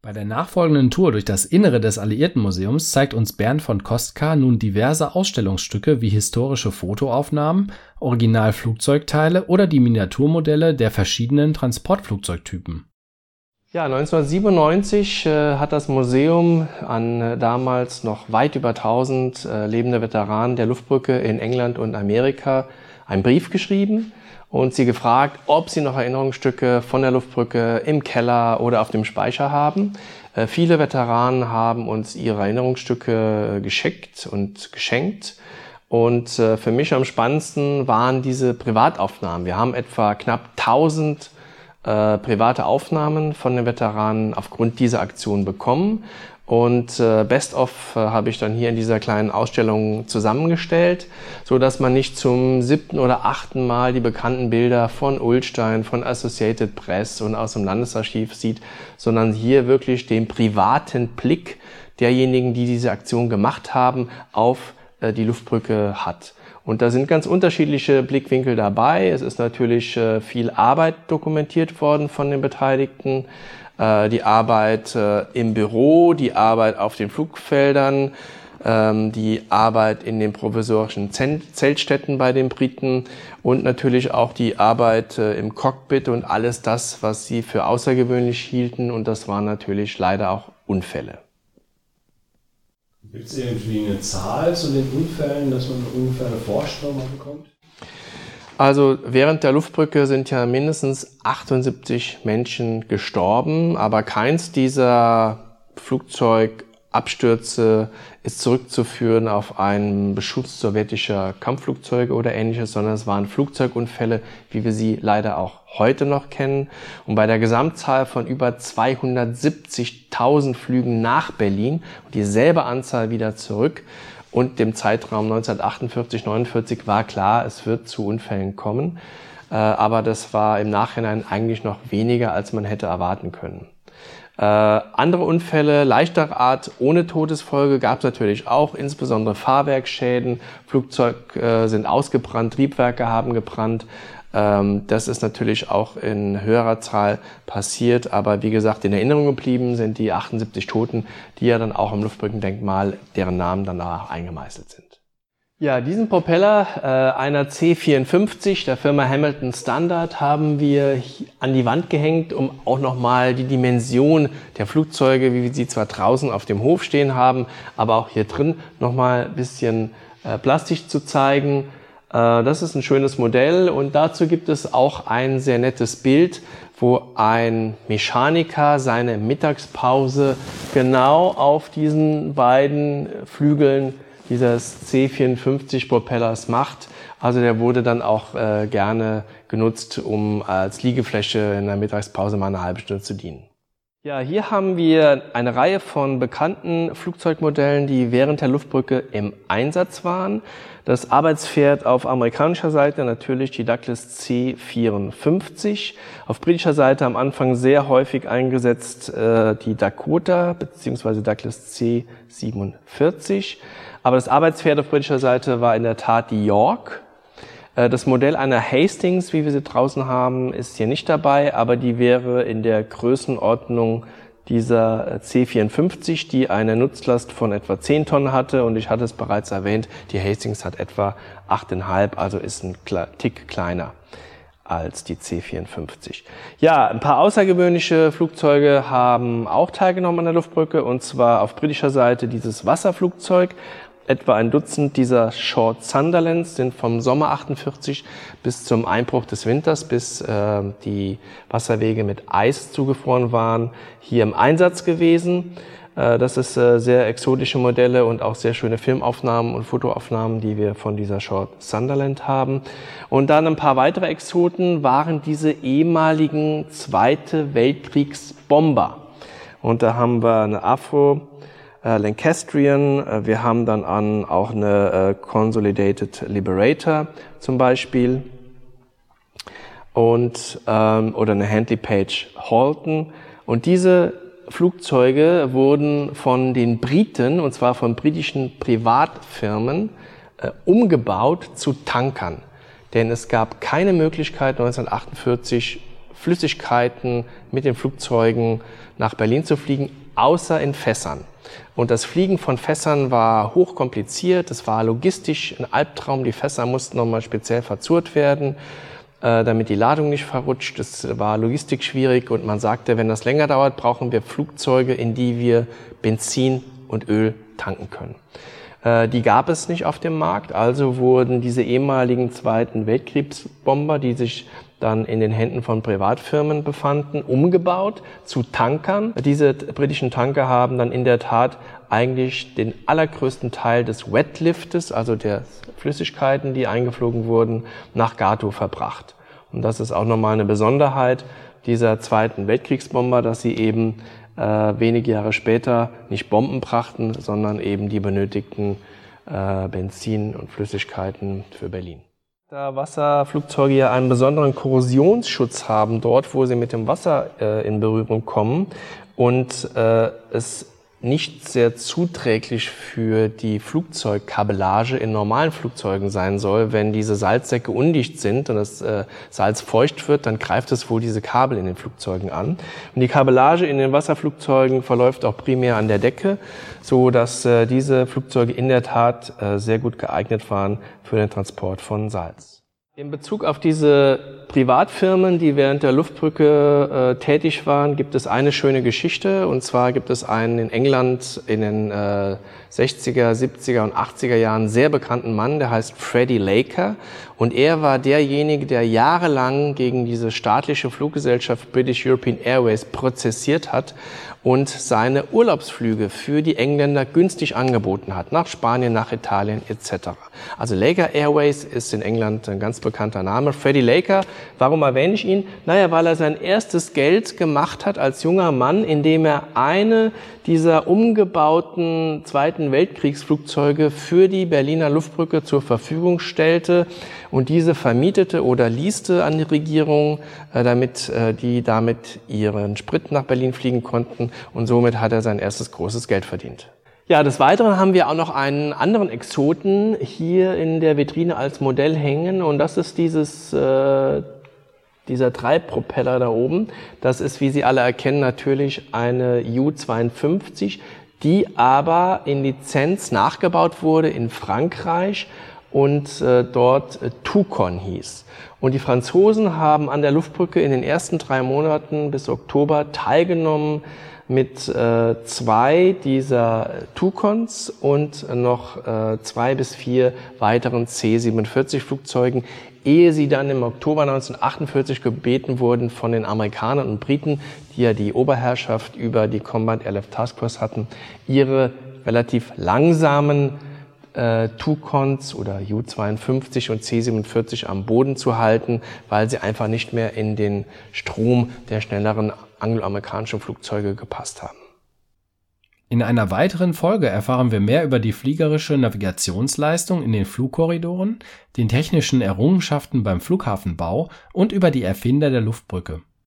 Bei der nachfolgenden Tour durch das Innere des Alliiertenmuseums zeigt uns Bernd von Kostka nun diverse Ausstellungsstücke wie historische Fotoaufnahmen, Originalflugzeugteile oder die Miniaturmodelle der verschiedenen Transportflugzeugtypen. Ja, 1997 äh, hat das Museum an äh, damals noch weit über 1000 äh, lebende Veteranen der Luftbrücke in England und Amerika einen Brief geschrieben und sie gefragt, ob sie noch Erinnerungsstücke von der Luftbrücke im Keller oder auf dem Speicher haben. Äh, viele Veteranen haben uns ihre Erinnerungsstücke geschickt und geschenkt. Und äh, für mich am spannendsten waren diese Privataufnahmen. Wir haben etwa knapp 1000 äh, private Aufnahmen von den Veteranen aufgrund dieser Aktion bekommen. Und äh, Best of äh, habe ich dann hier in dieser kleinen Ausstellung zusammengestellt, so dass man nicht zum siebten oder achten Mal die bekannten Bilder von Ulstein, von Associated Press und aus dem Landesarchiv sieht, sondern hier wirklich den privaten Blick derjenigen, die diese Aktion gemacht haben, auf äh, die Luftbrücke hat. Und da sind ganz unterschiedliche Blickwinkel dabei. Es ist natürlich äh, viel Arbeit dokumentiert worden von den Beteiligten. Äh, die Arbeit äh, im Büro, die Arbeit auf den Flugfeldern, ähm, die Arbeit in den provisorischen Zeltstätten bei den Briten und natürlich auch die Arbeit äh, im Cockpit und alles das, was sie für außergewöhnlich hielten. Und das waren natürlich leider auch Unfälle. Gibt es irgendwie eine Zahl zu den Unfällen, dass man ungefähr eine Vorstellung bekommt? Also während der Luftbrücke sind ja mindestens 78 Menschen gestorben, aber keins dieser Flugzeugabstürze ist zurückzuführen auf einen Beschuss sowjetischer Kampfflugzeuge oder ähnliches, sondern es waren Flugzeugunfälle, wie wir sie leider auch heute noch kennen. Und bei der Gesamtzahl von über 270.000 Flügen nach Berlin und dieselbe Anzahl wieder zurück, und dem Zeitraum 1948, 49 war klar, es wird zu Unfällen kommen. Äh, aber das war im Nachhinein eigentlich noch weniger, als man hätte erwarten können. Äh, andere Unfälle leichter Art ohne Todesfolge gab es natürlich auch, insbesondere Fahrwerksschäden, Flugzeug äh, sind ausgebrannt, Triebwerke haben gebrannt. Ähm, das ist natürlich auch in höherer Zahl passiert, aber wie gesagt, in Erinnerung geblieben sind die 78 Toten, die ja dann auch im Luftbrückendenkmal, deren Namen danach eingemeißelt sind. Ja, diesen Propeller äh, einer C54 der Firma Hamilton Standard haben wir an die Wand gehängt, um auch nochmal die Dimension der Flugzeuge, wie wir sie zwar draußen auf dem Hof stehen haben, aber auch hier drin nochmal ein bisschen äh, plastisch zu zeigen. Äh, das ist ein schönes Modell und dazu gibt es auch ein sehr nettes Bild, wo ein Mechaniker seine Mittagspause genau auf diesen beiden Flügeln dieses C54 Propellers macht. Also der wurde dann auch äh, gerne genutzt, um als Liegefläche in der Mittagspause mal eine halbe Stunde zu dienen. Ja, hier haben wir eine Reihe von bekannten Flugzeugmodellen, die während der Luftbrücke im Einsatz waren. Das Arbeitspferd auf amerikanischer Seite natürlich die Douglas C-54. Auf britischer Seite am Anfang sehr häufig eingesetzt äh, die Dakota bzw. Douglas C-47. Aber das Arbeitspferd auf britischer Seite war in der Tat die York das Modell einer Hastings, wie wir sie draußen haben, ist hier nicht dabei, aber die wäre in der Größenordnung dieser äh, C54, die eine Nutzlast von etwa 10 Tonnen hatte. Und ich hatte es bereits erwähnt, die Hastings hat etwa 8,5, also ist ein Tick kleiner als die C54. Ja, ein paar außergewöhnliche Flugzeuge haben auch teilgenommen an der Luftbrücke und zwar auf britischer Seite dieses Wasserflugzeug Etwa ein Dutzend dieser Short Sunderlands sind vom Sommer 48 bis zum Einbruch des Winters, bis äh, die Wasserwege mit Eis zugefroren waren, hier im Einsatz gewesen. Äh, das ist äh, sehr exotische Modelle und auch sehr schöne Filmaufnahmen und Fotoaufnahmen, die wir von dieser Short Sunderland haben. Und dann ein paar weitere Exoten waren diese ehemaligen Zweite Weltkriegsbomber. Und da haben wir eine Afro äh, Lancastrian. Äh, wir haben dann an auch eine äh, Consolidated Liberator zum Beispiel und ähm, oder eine Handley Page Halton. Und diese Flugzeuge wurden von den Briten, und zwar von britischen Privatfirmen, äh, umgebaut zu Tankern. Denn es gab keine Möglichkeit 1948 Flüssigkeiten mit den Flugzeugen nach Berlin zu fliegen, außer in Fässern. Und das Fliegen von Fässern war hochkompliziert, es war logistisch ein Albtraum, die Fässer mussten nochmal speziell verzurrt werden, äh, damit die Ladung nicht verrutscht. Es war logistisch schwierig und man sagte, wenn das länger dauert, brauchen wir Flugzeuge, in die wir Benzin und Öl tanken können. Äh, die gab es nicht auf dem Markt, also wurden diese ehemaligen Zweiten Weltkriegsbomber, die sich dann in den Händen von Privatfirmen befanden, umgebaut zu Tankern. Diese britischen Tanker haben dann in der Tat eigentlich den allergrößten Teil des Wetliftes, also der Flüssigkeiten, die eingeflogen wurden, nach Gato verbracht. Und das ist auch nochmal eine Besonderheit dieser zweiten Weltkriegsbomber, dass sie eben äh, wenige Jahre später nicht Bomben brachten, sondern eben die benötigten äh, Benzin und Flüssigkeiten für Berlin. Da Wasserflugzeuge ja einen besonderen Korrosionsschutz haben dort, wo sie mit dem Wasser äh, in Berührung kommen. Und äh, es nicht sehr zuträglich für die Flugzeugkabellage in normalen Flugzeugen sein soll. Wenn diese Salzsäcke undicht sind und das äh, Salz feucht wird, dann greift es wohl diese Kabel in den Flugzeugen an. Und die Kabellage in den Wasserflugzeugen verläuft auch primär an der Decke, so dass äh, diese Flugzeuge in der Tat äh, sehr gut geeignet waren für den Transport von Salz. In Bezug auf diese Privatfirmen, die während der Luftbrücke äh, tätig waren, gibt es eine schöne Geschichte. Und zwar gibt es einen in England in den äh, 60er, 70er und 80er Jahren sehr bekannten Mann, der heißt Freddie Laker. Und er war derjenige, der jahrelang gegen diese staatliche Fluggesellschaft British European Airways prozessiert hat und seine Urlaubsflüge für die Engländer günstig angeboten hat, nach Spanien, nach Italien etc. Also Laker Airways ist in England ein ganz bekannter Name. Freddie Laker, warum erwähne ich ihn? Naja, weil er sein erstes Geld gemacht hat als junger Mann, indem er eine dieser umgebauten Zweiten Weltkriegsflugzeuge für die Berliner Luftbrücke zur Verfügung stellte und diese vermietete oder leaste an die Regierung, äh, damit äh, die damit ihren Sprit nach Berlin fliegen konnten und somit hat er sein erstes großes Geld verdient. Ja, des Weiteren haben wir auch noch einen anderen Exoten hier in der Vitrine als Modell hängen und das ist dieses äh, dieser Treibpropeller da oben. Das ist, wie Sie alle erkennen, natürlich eine U-52, die aber in Lizenz nachgebaut wurde in Frankreich und äh, dort äh, Tucon hieß. Und die Franzosen haben an der Luftbrücke in den ersten drei Monaten bis Oktober teilgenommen mit äh, zwei dieser Tucons und noch äh, zwei bis vier weiteren C-47 Flugzeugen, ehe sie dann im Oktober 1948 gebeten wurden von den Amerikanern und Briten, die ja die Oberherrschaft über die Combat Airlift Task Force hatten, ihre relativ langsamen äh, Tucons oder U-52 und C-47 am Boden zu halten, weil sie einfach nicht mehr in den Strom der schnelleren angloamerikanischen Flugzeuge gepasst haben. In einer weiteren Folge erfahren wir mehr über die fliegerische Navigationsleistung in den Flugkorridoren, den technischen Errungenschaften beim Flughafenbau und über die Erfinder der Luftbrücke.